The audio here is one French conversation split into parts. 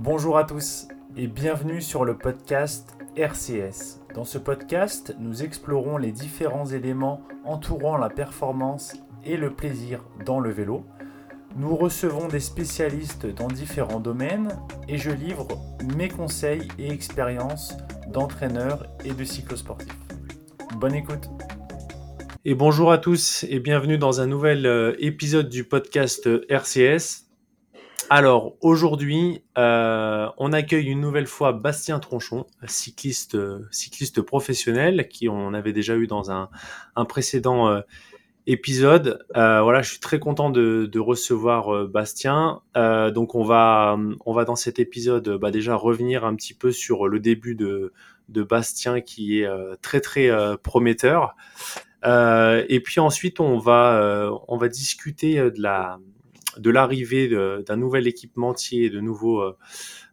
Bonjour à tous et bienvenue sur le podcast RCS. Dans ce podcast, nous explorons les différents éléments entourant la performance et le plaisir dans le vélo. Nous recevons des spécialistes dans différents domaines et je livre mes conseils et expériences d'entraîneur et de cyclosportif. Bonne écoute Et bonjour à tous et bienvenue dans un nouvel euh, épisode du podcast RCS. Alors aujourd'hui, euh, on accueille une nouvelle fois Bastien Tronchon, cycliste, cycliste professionnel, qui on avait déjà eu dans un, précédent euh, épisode. Euh, voilà, je suis très content de, recevoir Bastien. donc on va, on va dans cet épisode bah, déjà revenir un petit peu sur le début de, de Bastien, qui est très très prometteur. et puis ensuite, on va, on va discuter de la de l'arrivée d'un nouvel équipementier, de nouveaux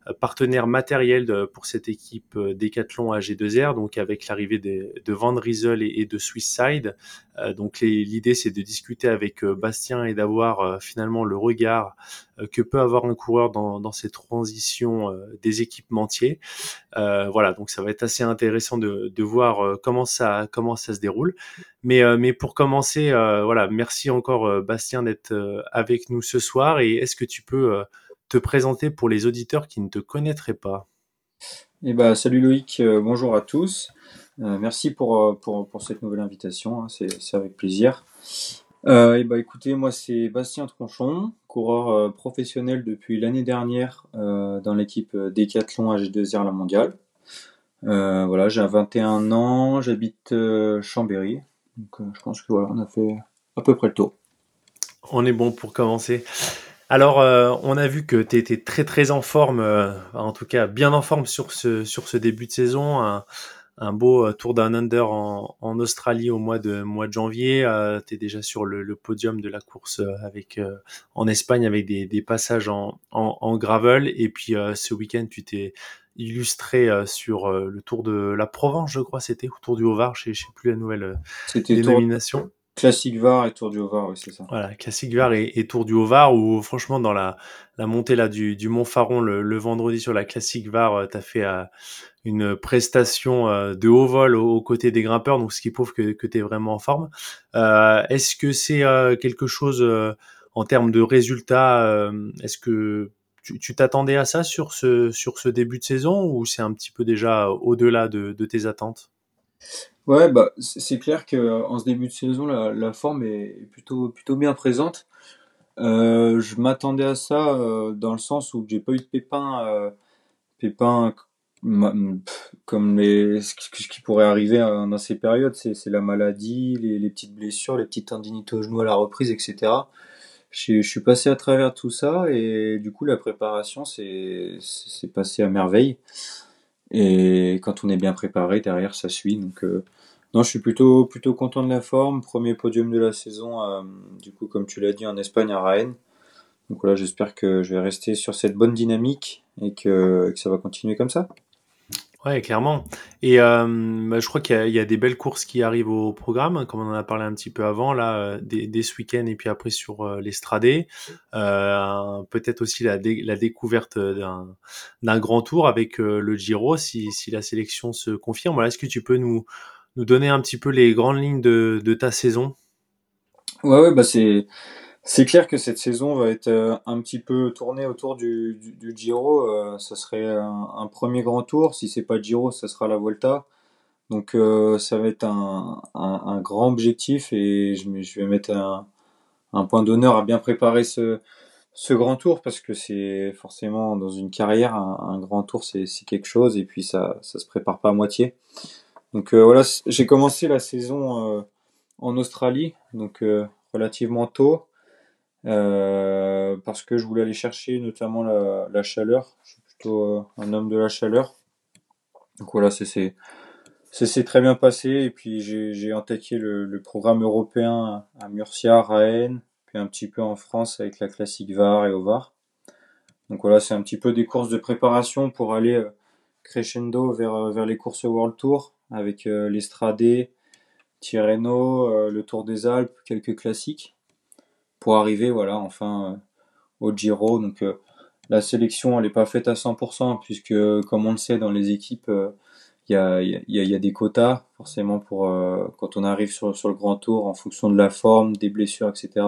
euh, partenaires matériels pour cette équipe euh, Decathlon AG2R, donc avec l'arrivée de, Van Riesel et, de Swisside. Euh, donc l'idée c'est de discuter avec Bastien et d'avoir finalement le regard que peut avoir un coureur dans, dans ces transitions des équipementiers. voilà, donc ça va être assez intéressant de, de voir comment ça comment ça se déroule. Mais, mais pour commencer, voilà, merci encore Bastien d'être avec nous ce soir. Et est-ce que tu peux te présenter pour les auditeurs qui ne te connaîtraient pas eh ben, Salut Loïc, euh, bonjour à tous. Euh, merci pour, euh, pour, pour, cette nouvelle invitation, hein, c'est avec plaisir. Euh, eh ben, écoutez, moi c'est Bastien Tronchon, coureur professionnel depuis l'année dernière dans l'équipe Décathlon AG2R La Mondiale. voilà, j'ai 21 ans, j'habite Chambéry. Donc je pense que voilà, on a fait à peu près le tour. On est bon pour commencer. Alors, euh, on a vu que tu étais très très en forme, euh, en tout cas bien en forme sur ce, sur ce début de saison. Un, beau euh, tour d'un under en, Australie au mois de, mois de janvier. tu es déjà sur le, podium de la course avec, en Espagne avec des, passages en, en, gravel. Et puis ce week-end, tu t'es illustré sur le tour de la Provence, je crois, c'était, au tour du Haut-Var, je ne sais plus la nouvelle dénomination. Classique VAR et Tour du Haut-Var, oui, c'est ça. Voilà, Classique VAR et, Tour du Haut-Var, où franchement, dans la, la montée là, du, du Mont Faron le, vendredi sur la Classique VAR, euh, tu as fait euh, une prestation euh, de haut vol aux, côtés des grimpeurs, donc ce qui prouve que, que tu es vraiment en forme. Est-ce que c'est quelque chose en termes de résultats Est-ce que tu t'attendais à ça sur ce, sur ce début de saison ou c'est un petit peu déjà au-delà de, de tes attentes? Ouais, bah, c'est clair qu'en ce début de saison, la, forme est plutôt, plutôt bien présente. Euh, je m'attendais à ça euh, dans le sens où j'ai pas eu de pépins, euh, pépins comme les, ce qui pourrait arriver hein, dans ces périodes, c'est la maladie, les, petites blessures, les petites tendinites au genou à la reprise, etc. Je, suis passé à travers tout ça et du coup la préparation c'est passé à merveille. Et quand on est bien préparé, derrière, ça suit. Donc, euh, non, je suis plutôt, plutôt content de la forme. Premier podium de la saison, euh, du coup, comme tu l'as dit, en Espagne, à Rennes. Donc voilà, j'espère que je vais rester sur cette bonne dynamique et que ça va continuer comme ça. Ouais, clairement. Et euh, bah, je crois qu'il y, a des belles courses qui arrivent au programme, comme on en a parlé un petit peu avant, là, euh, dès, ce week-end et puis après sur euh, l'Estradé. Euh, Peut-être aussi la, la découverte d'un grand tour avec le Giro, si, si, la sélection se confirme. Est-ce que tu peux nous, nous donner un petit peu les grandes lignes de, de ta saison? Ouais, ouais, bah c'est c'est clair que cette saison va être euh, un petit peu tournée autour du, du, Giro. Euh, ça serait un, premier grand tour. Si c'est pas Giro, ça sera la Volta. Donc euh, ça va être un, un, grand objectif et je, vais mettre un, un point d'honneur à bien préparer ce, ce grand tour parce que c'est forcément dans une carrière un, grand tour c'est quelque chose et puis ça ça se prépare pas à moitié. Donc voilà, j'ai commencé la saison en Australie donc relativement tôt. Euh, parce que je voulais aller chercher notamment la, la chaleur. Je suis plutôt euh, un homme de la chaleur. Donc voilà, c'est s'est très bien passé et puis j'ai attaqué le, le, programme européen à Murcia, Rennes, puis un petit peu en France avec la classique VAR et au VAR. Donc voilà, c'est un petit peu des courses de préparation pour aller euh, crescendo vers, vers les courses World Tour avec l'Estradé, Tirreno, le Tour des Alpes, quelques classiques pour arriver voilà enfin euh, au Giro. Donc euh, la sélection, elle n'est pas faite à 100%, puisque, comme on le sait, dans les équipes, il y a, y, a, y, a, des quotas, forcément, pour quand on arrive sur, sur le grand tour, en fonction de la forme, des blessures, etc.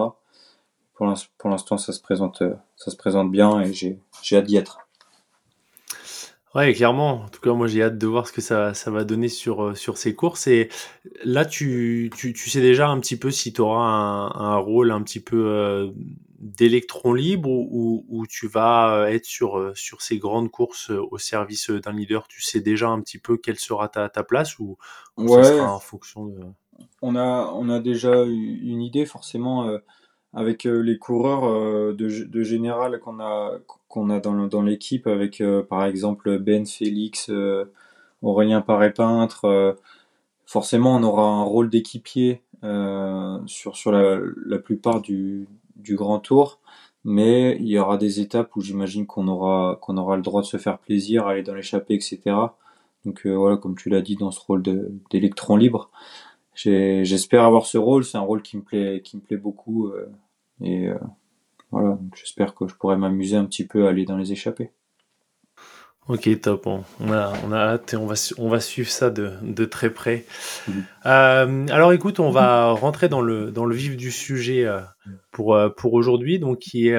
Pour l'instant, ça se présente, ça se présente bien et j'ai hâte d'y être. Ouais, clairement. En tout cas, moi, j'ai hâte de voir ce que ça, ça va donner sur, euh, sur ces courses. Et là, tu, tu, tu sais déjà un petit peu si tu auras un, un, rôle un petit peu euh, d'électron libre ou, ou, tu vas euh, être sur, sur ces grandes courses au service d'un leader. Tu sais déjà un petit peu quelle sera ta, ta place ou, ça sera en fonction de... On a, on a déjà une idée, forcément avec euh, les coureurs euh, de, général qu'on a a dans, dans l'équipe avec euh, par exemple Ben Félix, Aurélien Paré-Peintre, forcément on aura un rôle d'équipier sur sur la, la plupart du, du grand tour mais il y aura des étapes où j'imagine qu'on aura qu'on aura le droit de se faire plaisir, aller dans l'échappée, etc. Donc voilà, comme tu l'as dit, dans ce rôle d'électron libre, j'espère avoir ce rôle. C'est un rôle qui me plaît, qui me plaît beaucoup. Euh, et euh, voilà, j'espère que je pourrai m'amuser un petit peu à aller dans les échappées. Ok, top. On a, on a hâte et on va, on va suivre ça de, de très près. Mmh. Euh, alors écoute, on va rentrer dans le, dans le vif du sujet pour, pour aujourd'hui, donc qui est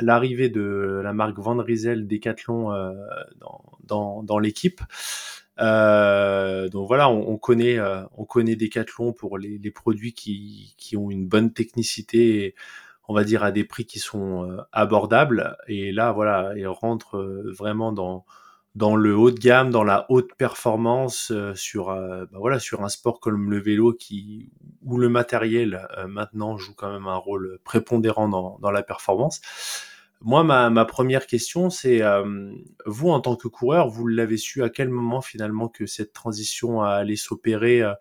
l'arrivée de la marque Van Rysel Decathlon dans, dans, dans l'équipe. Euh, donc voilà, on, on connaît, euh, on connaît Decathlon pour les, les produits qui, qui, ont une bonne technicité, on va dire à des prix qui sont euh, abordables. Et là, voilà, il rentre euh, vraiment dans dans le haut de gamme, dans la haute performance, sur bah voilà sur un sport comme le vélo qui où le matériel maintenant joue quand même un rôle prépondérant dans, dans la performance. Moi, ma, ma première question, c'est euh, vous, en tant que coureur, vous l'avez su à quel moment finalement que cette transition allait s'opérer euh,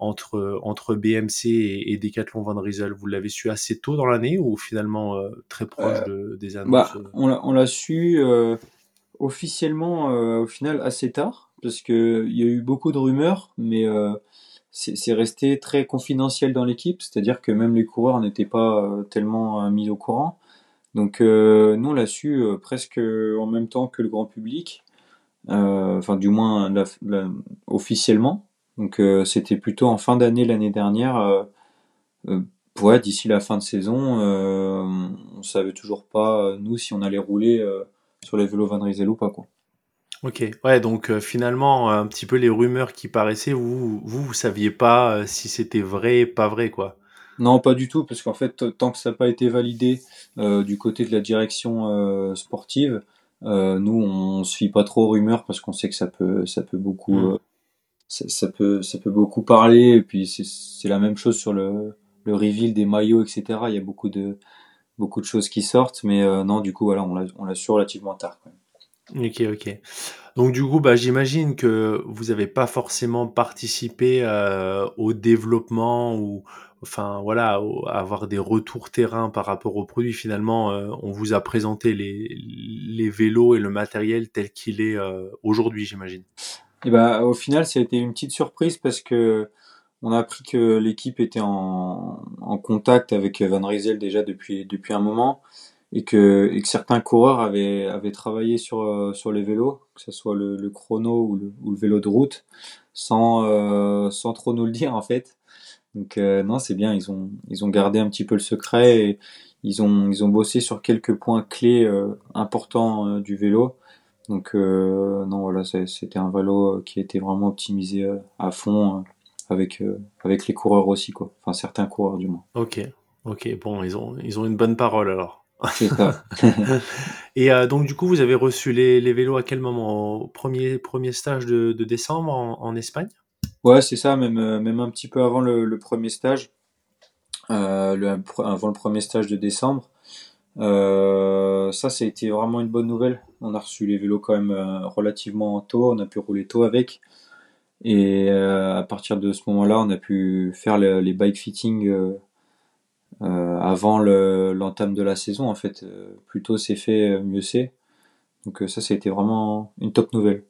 entre, entre BMC et, et Decathlon Van Rysel Vous l'avez su assez tôt dans l'année ou finalement euh, très proche de, des annonces bah, On l'a su officiellement au final assez tard parce qu'il y a eu beaucoup de rumeurs, mais c'est resté très confidentiel dans l'équipe, c'est-à-dire que même les coureurs n'étaient pas tellement mis au courant. Donc euh, nous on l'a su euh, presque en même temps que le grand public, euh, enfin du moins officiellement. Donc c'était plutôt en fin d'année l'année dernière. ouais, d'ici la fin de saison, on savait toujours pas nous si on allait rouler sur les vélos Van Rysel ou pas quoi. Ok, ouais, donc finalement, un petit peu les rumeurs qui paraissaient, vous, vous, vous saviez pas si c'était vrai, pas vrai, quoi. Non, pas du tout, parce qu'en fait, tant que ça n'a pas été validé euh, du côté de la direction euh, sportive, euh, nous, on se fie pas trop aux rumeurs parce qu'on sait que ça peut, ça peut beaucoup, mm. ça, peut, ça peut beaucoup parler. Et puis c'est la même chose sur le, le reveal des maillots, etc. Il y a beaucoup de, beaucoup de choses qui sortent, mais non, du coup, voilà, on l'a su relativement tard. Quand même. Ok, ok. Donc du coup, bah, j'imagine que vous n'avez pas forcément participé au développement ou enfin voilà, avoir des retours terrain par rapport au produit. Finalement, euh, on vous a présenté les, vélos et le matériel tel qu'il est euh, aujourd'hui, j'imagine. Bah, au final, ça a été une petite surprise parce que on a appris que l'équipe était en, contact avec Van Rysel déjà depuis un moment et que, et que certains coureurs avaient, avaient travaillé sur, euh, sur les vélos, que ce soit le, le chrono ou le, ou le, vélo de route, sans, sans trop nous le dire en fait. Donc euh, non, c'est bien, ils ont, ils ont gardé un petit peu le secret et ils ont, ils ont bossé sur quelques points clés euh, importants euh, du vélo. Donc non, voilà, c'était un vélo qui était vraiment optimisé à fond avec, avec les coureurs aussi, quoi. Enfin, certains coureurs du moins. Ok, ok, bon, ils ont, ils ont une bonne parole alors. C'est ça. et donc du coup, vous avez reçu les, les, vélos à quel moment? Au premier, premier stage de, de décembre en, en Espagne? Ouais, c'est ça, même, euh, même un petit peu avant le, le premier stage, euh, le, avant le premier stage de décembre. Euh, ça, ça a été vraiment une bonne nouvelle. On a reçu les vélos quand même euh, relativement tôt, on a pu rouler tôt avec. Et euh, à partir de ce moment-là, on a pu faire les bike fitting euh, avant l'entame de la saison. En fait, plus tôt c'est fait, mieux c'est. Donc ça, ça a été vraiment une top nouvelle.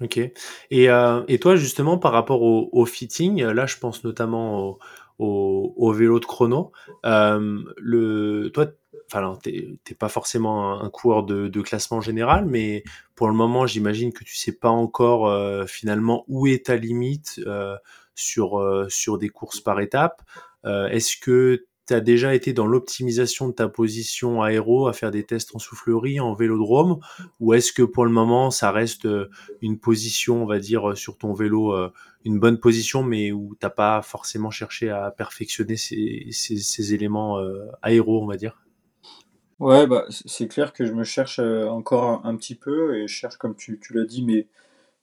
Ok. Et, euh, et toi, justement, par rapport au, au fitting, là, je pense notamment au, au, vélo de chrono. le, toi, enfin, t'es pas forcément un, coureur de, classement général, mais pour le moment, j'imagine que tu sais pas encore finalement où est ta limite sur, sur des courses par étapes. Est-ce que tu as déjà été dans l'optimisation de ta position aéro, à faire des tests en soufflerie, en vélodrome, ou est-ce que pour le moment ça reste euh, une position, on va dire, euh, sur ton vélo, euh, une bonne position, mais où t'as pas forcément cherché à perfectionner ces, éléments aéro, on va dire? Ouais, bah, c'est clair que je me cherche encore un, petit peu et je cherche, comme tu, tu l'as dit, mes,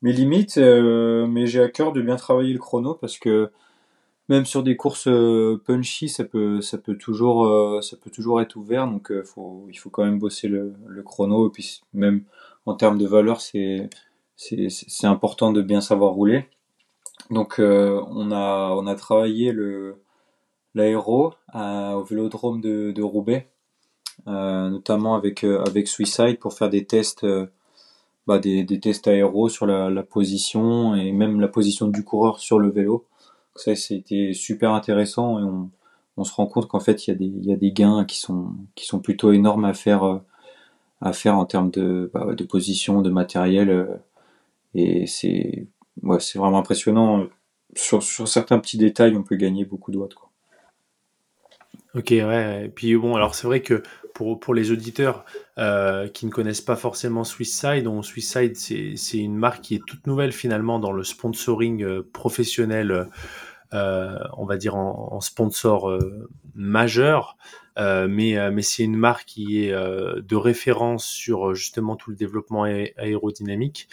mes limites, mais j'ai à cœur de bien travailler le chrono parce que même sur des courses euh, punchy, ça peut, ça peut toujours, euh, ça peut toujours être ouvert. Donc, euh, faut, il faut quand même bosser le, chrono. Et puis, même en termes de valeur, c'est, important de bien savoir rouler. Donc, on a, on a travaillé l'aéro au vélodrome de, Roubaix, notamment avec, avec Suicide pour faire des tests, bah, des, tests aéro sur la position et même la position du coureur sur le vélo. Ça, c'était super intéressant et on, on se rend compte qu'en fait, il y, a des, y a des gains qui sont, qui sont plutôt énormes à faire, euh, à faire en termes de, bah, de position, de matériel. Euh, et c'est ouais, vraiment impressionnant. Sur, sur certains petits détails, on peut gagner beaucoup de watts. Quoi. Ok, ouais. Et puis bon, alors c'est vrai que pour, les auditeurs euh, qui ne connaissent pas forcément donc Swisside c'est une marque qui est toute nouvelle finalement dans le sponsoring euh, professionnel euh, on va dire en, sponsor euh, majeur, euh, mais, mais c'est une marque qui est de référence sur justement tout le développement aérodynamique,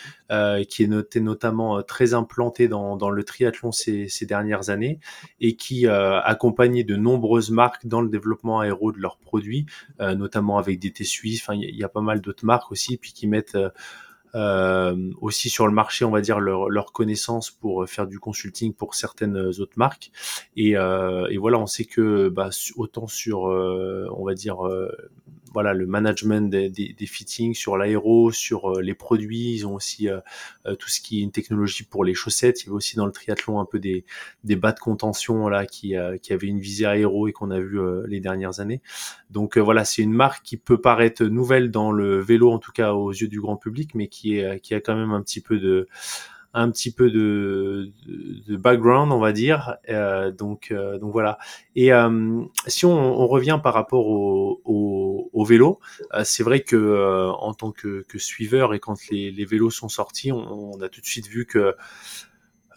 qui est noté, notamment très implanté dans, dans le triathlon ces, ces, dernières années et qui accompagne de nombreuses marques dans le développement aéro de leurs produits, notamment avec DT Suisse. Enfin, il y, a pas mal d'autres marques aussi, puis qui mettent euh, aussi sur le marché, on va dire leur, leur, connaissance pour faire du consulting pour certaines autres marques. Et, euh, et voilà, on sait que bah, autant sur, euh, on va dire voilà le management des, des, fittings sur l'aéro, sur euh, les produits. Ils ont aussi euh, euh, tout ce qui est une technologie pour les chaussettes. Il y avait aussi dans le triathlon un peu des, des bas de contention là qui, qui avaient une visée aéro et qu'on a vu les dernières années. Donc voilà, c'est une marque qui peut paraître nouvelle dans le vélo en tout cas aux yeux du grand public, mais qui est qui a quand même un petit peu de un petit peu de, background, on va dire. Euh, donc, euh, donc voilà. Et euh, si on, revient par rapport au, vélo, c'est vrai que en tant que, suiveur et quand les, vélos sont sortis, on, a tout de suite vu que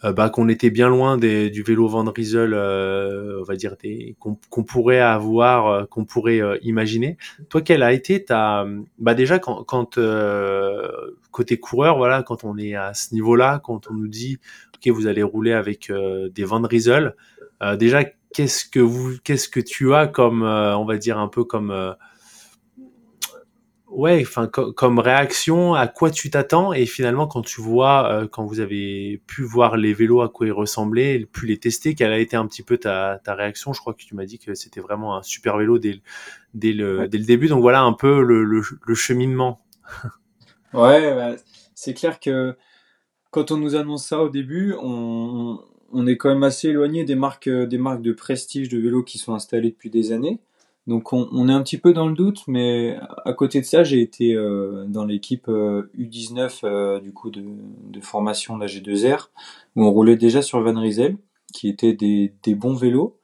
bah, qu'on était bien loin des, du vélo Van Riesel, on va dire qu'on pourrait avoir, qu'on pourrait imaginer. Toi, quelle a été ta, bah déjà quand, quand côté coureur, voilà, quand on est à ce niveau-là, quand on nous dit, ok, vous allez rouler avec des Van Riesel, déjà qu'est-ce que vous, qu'est-ce que tu as comme, on va dire un peu comme ouais, enfin comme réaction, à quoi tu t'attends? Et finalement quand tu vois, euh, quand vous avez pu voir les vélos à quoi ils ressemblaient, pu les tester, quelle a été un petit peu ta, ta réaction? Je crois que tu m'as dit que c'était vraiment un super vélo dès, dès, le, dès le début, donc voilà un peu le, le, cheminement. Ouais, bah, c'est clair que quand on nous annonce ça au début, on, est quand même assez éloigné des marques, des marques de prestige de vélos qui sont installées depuis des années. Donc on, est un petit peu dans le doute, mais à côté de ça, j'ai été euh, dans l'équipe U19 euh, euh, du coup de, formation de la G2R, où on roulait déjà sur Van Riesel, qui étaient des bons vélos,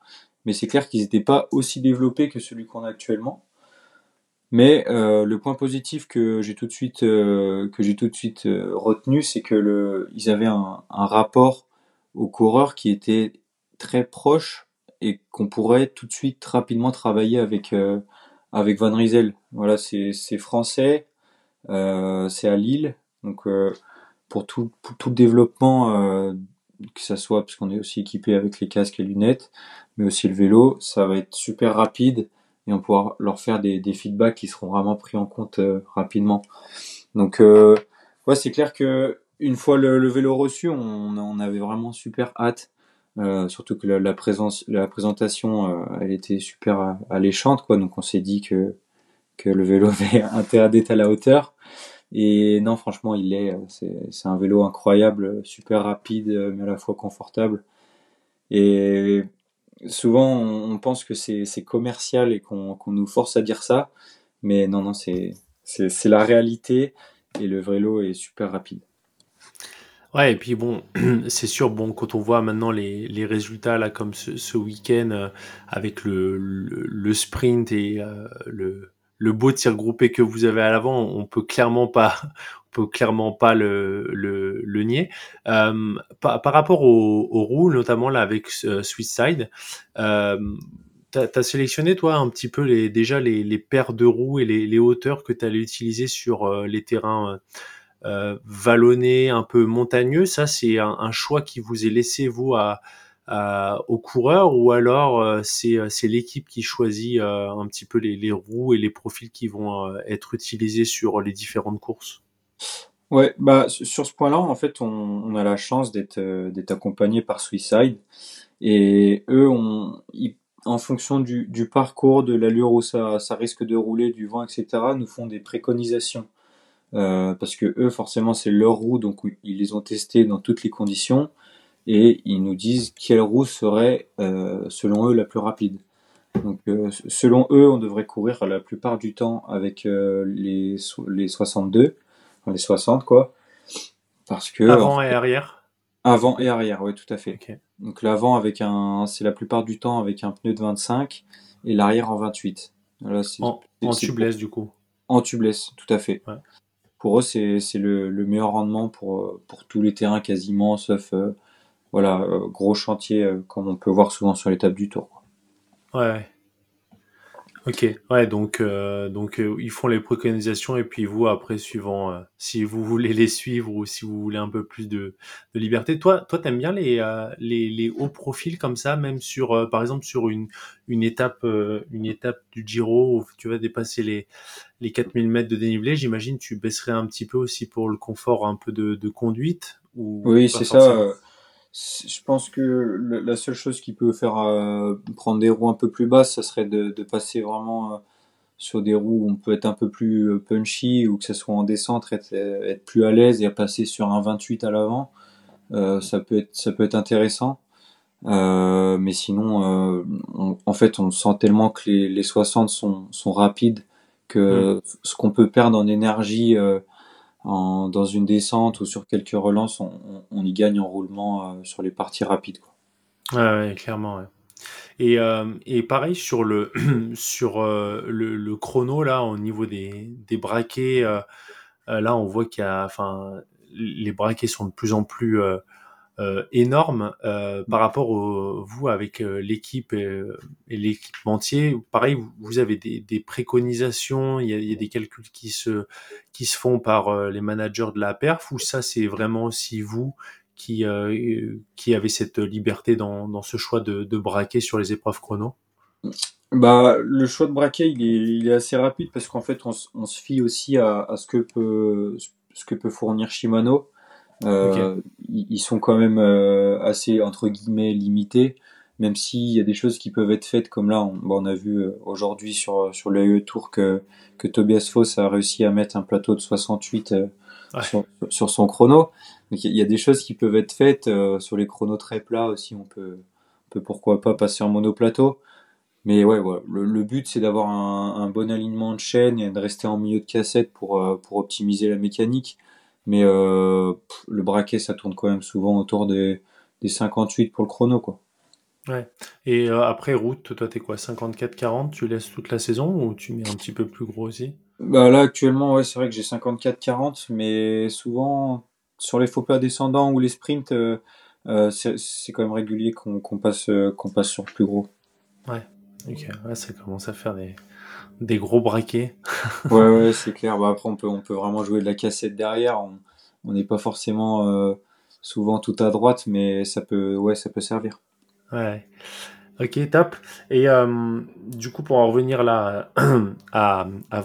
mais c'est clair qu'ils n'étaient pas aussi développés que celui qu'on a actuellement. Mais le point positif que j'ai tout de suite que j'ai tout de suite retenu, c'est que le, ils avaient un, un rapport aux coureurs qui était très proche et qu'on pourrait tout de suite rapidement travailler avec euh, avec Van Riesel. Voilà, c'est français, euh, c'est à Lille, donc euh, pour tout tout le développement, que ça soit parce qu'on est aussi équipé avec les casques et lunettes, mais aussi le vélo, ça va être super rapide et on pourra leur faire des, des feedbacks qui seront vraiment pris en compte rapidement. Donc ouais, c'est clair que une fois le, le vélo reçu, on, on, avait vraiment super hâte euh, surtout que la, présence, la présentation, euh, elle était super alléchante, quoi. Donc on s'est dit que que le vélo avait intérêt d'être à la hauteur. Et non, franchement, il est. C'est un vélo incroyable, super rapide, mais à la fois confortable. Et souvent on, pense que c'est commercial et qu'on nous force à dire ça, mais non, non, c'est la réalité et le vélo est super rapide. Ouais, et puis bon, c'est sûr, bon, quand on voit maintenant les, résultats là, comme ce, week-end euh, avec le, le, sprint et euh, le, le beau tir groupé que vous avez à l'avant, on peut clairement pas, on peut clairement pas le, le, le nier. Euh, par, par, rapport aux, aux, roues, notamment là avec euh, Side, euh, tu as, sélectionné toi un petit peu les, déjà les, les paires de roues et les, les hauteurs que tu allais utiliser sur euh, les terrains euh, vallonnés, un peu montagneux. Ça, c'est un, un, choix qui vous est laissé vous à aux coureurs ou alors euh, euh, c'est l'équipe qui choisit euh, un petit peu les, roues et les profils qui vont être utilisés sur les différentes courses? Ouais, bah sur ce point-là, en fait, on, a la chance d'être d'être accompagné par Suicide et eux, en fonction du, parcours, de l'allure où ça, ça risque de rouler, du vent, etc., nous font des préconisations. Euh, parce que eux, forcément, c'est leur roue, donc ils les ont testés dans toutes les conditions et ils nous disent quelle roue serait, euh, selon eux, la plus rapide. Donc, euh, selon eux, on devrait courir la plupart du temps avec euh, les, les 62, enfin, les 60, quoi. Parce que. Avant et arrière? Avant et arrière, oui, tout à fait. Donc, l'avant, avec un, c'est la plupart du temps avec un pneu de 25 et l'arrière en 28. Là, en, en tubeless, du coup. En tubeless, tout à fait. Pour eux, c'est le, le, meilleur rendement pour, pour tous les terrains quasiment, sauf voilà, euh, gros chantier euh, comme on peut voir souvent sur l'étape du tour. Ouais. Ok, ouais, donc, euh, donc ils font les préconisations et puis vous, après, suivant si vous voulez les suivre ou si vous voulez un peu plus de, de liberté. Toi, toi, t'aimes bien les, les, les, hauts profils comme ça, même sur, par exemple, sur une, une étape, une étape du Giro où tu vas dépasser les, les 4000 mètres de dénivelé. J'imagine tu baisserais un petit peu aussi pour le confort un peu de, de conduite. Ou oui, c'est ça je pense que la seule chose qui peut faire euh, prendre des roues un peu plus basses, ça serait de, de passer vraiment euh, sur des roues où on peut être un peu plus euh, punchy ou que ce soit en descente, être, être plus à l'aise et à passer sur un 28 à l'avant. ça peut être ça peut être intéressant. mais sinon, en fait, on sent tellement que les, les 60 sont, sont rapides que mmh. ce qu'on peut perdre en énergie dans une descente ou sur quelques relances, on, y gagne en roulement euh, sur les parties rapides. Quoi. Ouais, clairement. Et, euh, et, pareil sur le sur euh, le, chrono là au niveau des, des braquets là on voit qu'il y a enfin les braquets sont de plus en plus énorme euh, par rapport au, vous avec euh, l'équipe et, et l'équipementier. Pareil, vous, avez des, des préconisations, il y, a, il y, a, des calculs qui se qui se font par les managers de la perf ou ça c'est vraiment aussi vous qui qui avez cette liberté dans, dans ce choix de, de braquer sur les épreuves chrono? Bah, le choix de braquet, il est, il est assez rapide parce qu'en fait, on, on, se fie aussi à, à, ce que peut, ce que peut fournir Shimano. Euh, ils sont quand même euh, assez entre guillemets limités, même s'il y a des choses qui peuvent être faites comme là, on, on a vu euh, aujourd'hui sur sur le Tour que que Tobias Foss a réussi à mettre un plateau de 68 sur, sur, son chrono. Donc il y a des choses qui peuvent être faites sur les chronos très plats aussi. On peut, on peut pourquoi pas passer en monoplateau. Mais ouais, ouais le, le but c'est d'avoir un, un, bon alignement de chaîne et de rester en milieu de cassette pour, pour optimiser la mécanique. Mais euh, le braquet, ça tourne quand même souvent autour des, des 58 pour le chrono. Quoi. Ouais. Et euh, après route, toi, t'es quoi 54-40 Tu laisses toute la saison ou tu mets un petit peu plus gros aussi? Bah Là, actuellement, ouais, c'est vrai que j'ai 54-40, mais souvent, sur les faux pas descendants ou les sprints, euh, euh c'est quand même régulier qu'on passe, qu'on passe sur plus gros. Ouais, ok. Ouais, ça commence à faire des, des gros braquets. ouais, ouais, c'est clair. Bah, après, on peut, on peut vraiment jouer de la cassette derrière. On n'est pas forcément euh, souvent tout à droite, mais ça peut, ouais, ça peut servir. Ouais. Ok, top. Et euh, du coup, pour en revenir là à, à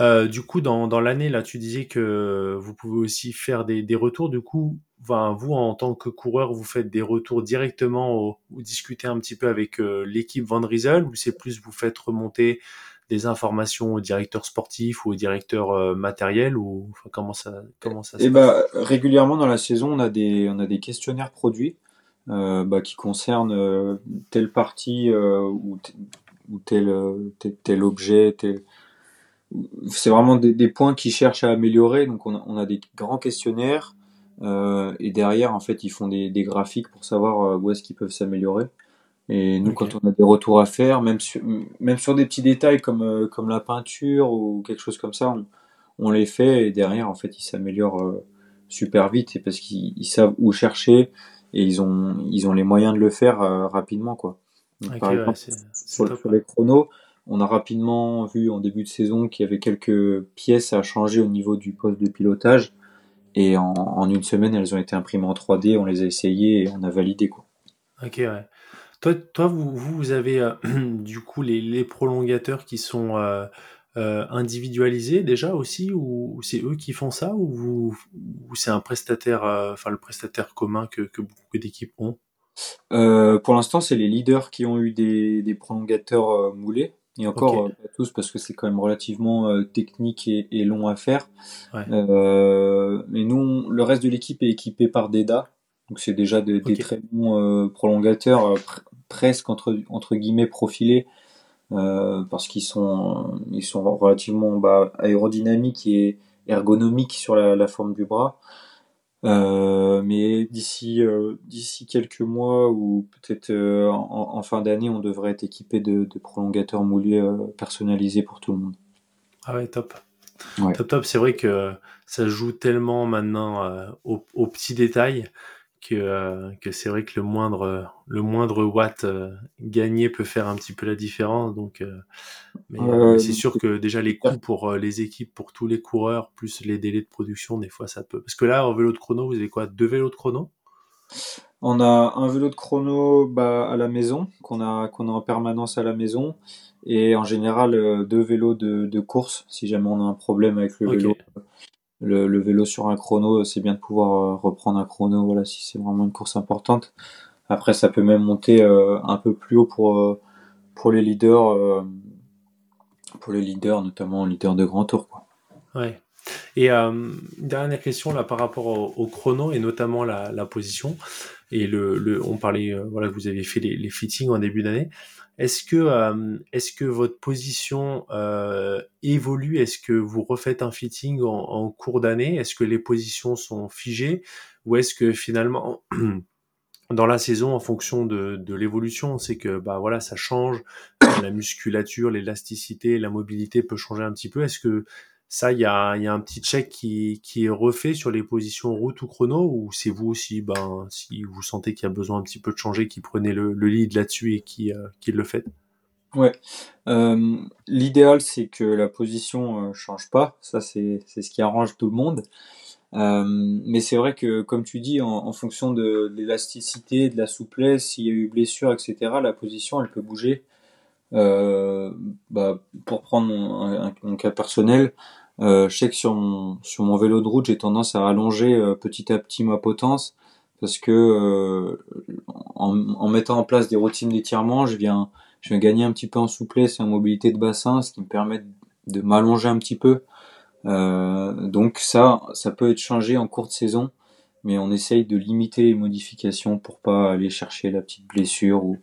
euh, du coup, dans, dans l'année, là, tu disais que vous pouvez aussi faire des, des retours. Du coup, enfin, vous, en tant que coureur, vous faites des retours directement au, ou discutez un petit peu avec euh, l'équipe Van Riesel ou c'est plus vous faites remonter des informations au directeur sportif ou au directeur euh, matériel ou comment ça comment ça se Et eh bah, régulièrement dans la saison, on a des on a des questionnaires produits bah, qui concernent telle partie ou, ou tel, tel, objet, c'est vraiment des, points qui cherchent à améliorer. Donc on a, on a des grands questionnaires et derrière en fait ils font des, des graphiques pour savoir où est-ce qu'ils peuvent s'améliorer. Et nous, quand on a des retours à faire, même sur, même sur des petits détails comme, euh, comme la peinture ou quelque chose comme ça, on, on les fait et derrière, en fait, ils s'améliorent euh, super vite parce qu'ils savent où chercher et ils ont, ils ont les moyens de le faire euh, rapidement, quoi. par exemple, sur, sur, les chronos, on a rapidement vu en début de saison qu'il y avait quelques pièces à changer au niveau du poste de pilotage. Et en, en une semaine, elles ont été imprimées en 3D, on les a essayées et on a validé, quoi. Ok, ouais. Toi, toi vous, vous avez euh, du coup les, les, prolongateurs qui sont euh, euh, individualisés déjà aussi, ou, c'est eux qui font ça, ou, ou c'est un prestataire, enfin le prestataire commun que, que beaucoup d'équipes ont? Pour l'instant, c'est les leaders qui ont eu des, des prolongateurs moulés. Et encore, pas tous, parce que c'est quand même relativement technique et, et, long à faire. Ouais. mais nous, le reste de l'équipe est équipé par DEDA. Donc c'est déjà des, des très bons prolongateurs presque entre, entre guillemets profilés euh, parce qu'ils sont, ils sont relativement bah, aérodynamiques et ergonomiques sur la, forme du bras. Euh, mais d'ici euh, d'ici quelques mois ou peut-être en, fin d'année, on devrait être équipé de, prolongateurs moulés personnalisés pour tout le monde. Ah ouais, top. Top, top. C'est vrai que ça joue tellement maintenant aux petits détails que, euh, que c'est vrai que le moindre, le moindre watt euh, gagné peut faire un petit peu la différence. Donc, euh, mais, c'est sûr que déjà les coûts pour les équipes, pour tous les coureurs, plus les délais de production, des fois ça peut. Parce que là, en vélo de chrono, vous avez quoi Deux vélos de chrono? On a un vélo de chrono bah, à la maison, qu'on a, qu'on a en permanence à la maison, et en général deux vélos de, de course, si jamais on a un problème avec le vélo le, vélo sur un chrono, c'est bien de pouvoir euh, reprendre un chrono, voilà, si c'est vraiment une course importante. Après, ça peut même monter euh, un peu plus haut pour euh, pour les leaders, pour les leaders, notamment leaders de grand tour. Ouais. Et dernière question là par rapport au, chrono et notamment la, position. Et le, le, on parlait, voilà, vous avez fait les fittings en début d'année. Est-ce que, euh, est-ce que votre position euh, évolue? Est-ce que vous refaites un fitting en, cours d'année? Est-ce que les positions sont figées? Ou est-ce que finalement, dans la saison, en fonction de, de l'évolution, c'est que bah voilà, ça change, la musculature, l'élasticité, la mobilité peut changer un petit peu. Est-ce que ça, il y a, y a, un petit check qui, qui, est refait sur les positions route ou chrono, ou c'est vous aussi, ben, si vous sentez qu'il y a besoin un petit peu de changer, qui prenez le, le lead là-dessus et qui, euh, qui le faites? Ouais. Euh, L'idéal, c'est que la position euh, change pas. Ça, c'est ce qui arrange tout le monde. Euh, mais c'est vrai que, comme tu dis, en, fonction de, l'élasticité, de la souplesse, s'il y a eu blessure, etc., la position, elle peut bouger. Bah, pour prendre un, un, cas personnel, euh, je sais que sur mon, sur mon vélo de route, j'ai tendance à allonger euh, petit à petit ma potence parce que euh, en, en, mettant en place des routines d'étirement, je viens, je viens gagner un petit peu en souplesse et en mobilité de bassin, ce qui me permet de m'allonger un petit peu. Donc ça, ça peut être changé en cours de saison, mais on essaye de limiter les modifications pour pas aller chercher la petite blessure ou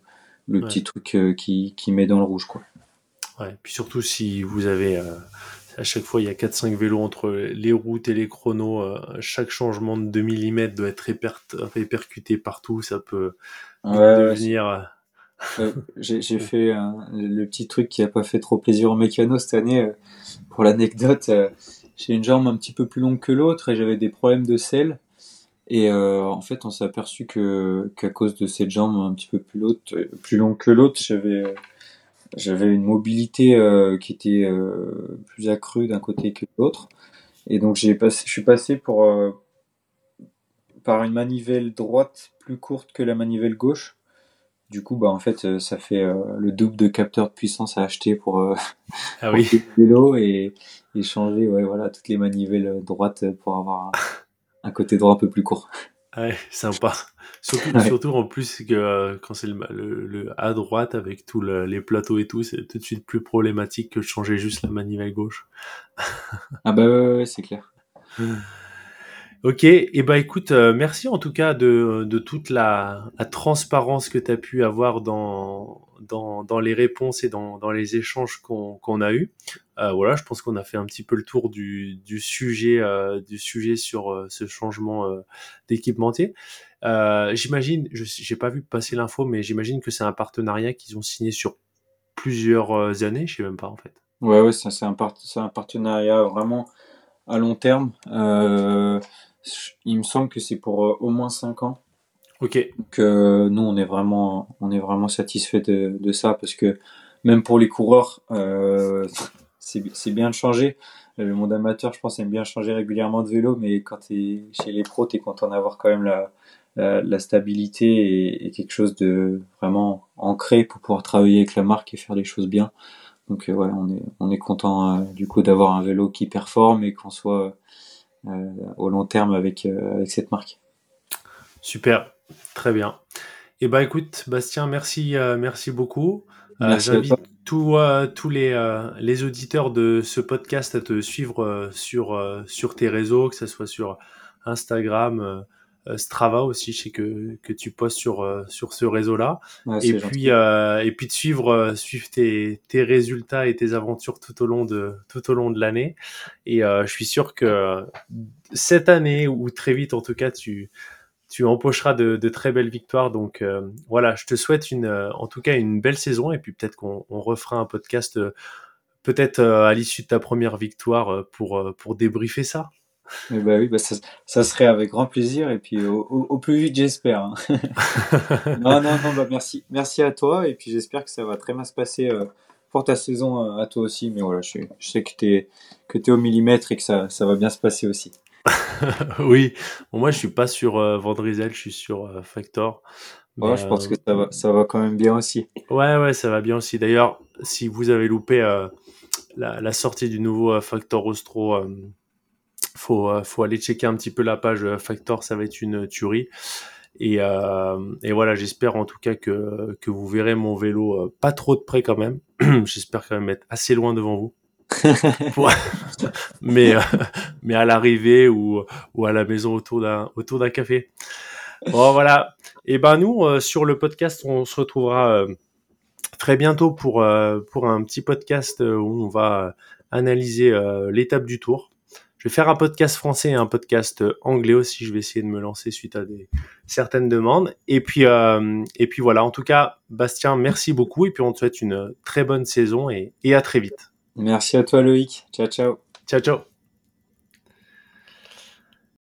le petit truc qui, qui met dans le rouge, quoi. Ouais, puis surtout si vous avez à chaque fois, il y a 4-5 vélos entre les routes et les chronos. Euh, chaque changement de 2 mm doit être répercuté partout. Ça peut devenir. Euh, j'ai fait le petit truc qui a pas fait trop plaisir au mécano cette année. Euh, pour l'anecdote, j'ai une jambe un petit peu plus longue que l'autre et j'avais des problèmes de selle. Et en fait, on s'est aperçu que qu'à cause de cette jambe un petit peu plus, plus longue que l'autre, j'avais j'avais une mobilité euh, qui était euh, plus accrue d'un côté que de l'autre. Et donc j'ai passé, je suis passé pour euh, par une manivelle droite plus courte que la manivelle gauche. Du coup, bah en fait, ça fait le double de capteur de puissance à acheter pour, ah oui. le vélo et, et, changer, ouais, voilà, toutes les manivelles droites pour avoir un, un côté droit un peu plus court. Ouais, sympa. Surtout, surtout en plus que euh, quand c'est le, le, à droite avec tous les plateaux et tout, c'est tout de suite plus problématique que de changer juste la manivelle gauche. ah bah ouais, ouais c'est clair. Ok, et eh ben écoute, euh, merci en tout cas de, de toute la, la transparence que tu as pu avoir dans, dans, dans les réponses et dans, dans les échanges qu'on a eus. Euh, voilà, je pense qu'on a fait un petit peu le tour du, du sujet, euh, du sujet sur ce changement d'équipementier. Euh, j'imagine, je n'ai pas vu passer l'info, mais j'imagine que c'est un partenariat qu'ils ont signé sur plusieurs euh, années, je sais même pas en fait. Ouais, ouais, c'est un, part- c'est un partenariat vraiment à long terme. Euh, il me semble que c'est pour au moins 5 ans. Ok, Donc euh, nous on est vraiment on est vraiment satisfait de, de ça parce que même pour les coureurs euh, c'est bien de changer. Le monde amateur je pense aime bien changer régulièrement de vélo mais quand t'es chez les pros t'es content d'avoir quand même la, la, la stabilité et quelque chose de vraiment ancré pour pouvoir travailler avec la marque et faire les choses bien. Donc euh, voilà on est on est content euh, du coup d'avoir un vélo qui performe et qu'on soit euh, au long terme avec euh, avec cette marque. super, très bien. Et ben écoute, Bastien, merci, euh, merci beaucoup. Euh, j'invite tous, euh, tous les, euh, les auditeurs de ce podcast à te suivre euh, sur, euh, sur tes réseaux, que ce soit sur Instagram, euh, euh, Strava aussi, je sais que, que tu postes sur, euh, sur ce réseau-là. Ouais, Et puis, euh, et puis de suivre, euh, suivre tes, tes résultats et tes aventures tout au long de, tout au long de l'année. Et euh, je suis sûr que cette année, ou très vite en tout cas, tu, tu empocheras de, de très belles victoires. Donc euh, voilà, je te souhaite une, euh, en tout cas une belle saison et puis peut-être qu'on on refera un podcast euh, peut-être euh, à l'issue de ta première victoire euh, pour, euh, pour débriefer ça. Eh ben oui, bah ça, ça serait avec grand plaisir et puis au, au- au plus vite j'espère. hein. Non, non, non, bah merci, merci à toi et puis j'espère que ça va très bien se passer euh, pour ta saison euh, à toi aussi. Mais voilà, je, je sais que t'es que t'es au millimètre et que ça, ça va bien se passer aussi. oui, bon, moi je suis pas sur euh, Vandrizel, je suis sur euh, Factor. Ouais, Mais, je pense que ça va, ça va quand même bien aussi. Ouais, ouais, ça va bien aussi. D'ailleurs, si vous avez loupé la, la sortie du nouveau Factor Ostro, euh, faut, euh, faut aller checker un petit peu la page euh, Factor, ça va être une tuerie. Et, euh, et voilà, j'espère en tout cas que, que vous verrez mon vélo euh, pas trop de près quand même. j'espère quand même être assez loin devant vous. Pour- mais, euh, mais à l'arrivée ou, ou à la maison autour d'un autour d'un café. Bon, voilà. Et ben nous, sur le podcast, on se retrouvera très bientôt pour, pour un petit podcast où on va analyser l'étape du tour. Je vais faire un podcast français et un podcast euh, anglais aussi. Je vais essayer de me lancer suite à des certaines demandes. Et puis, euh, et puis voilà. En tout cas, Bastien, merci beaucoup. Et puis on te souhaite une très bonne saison et, et à très vite. Merci à toi Loïc. Ciao, ciao. Ciao, ciao.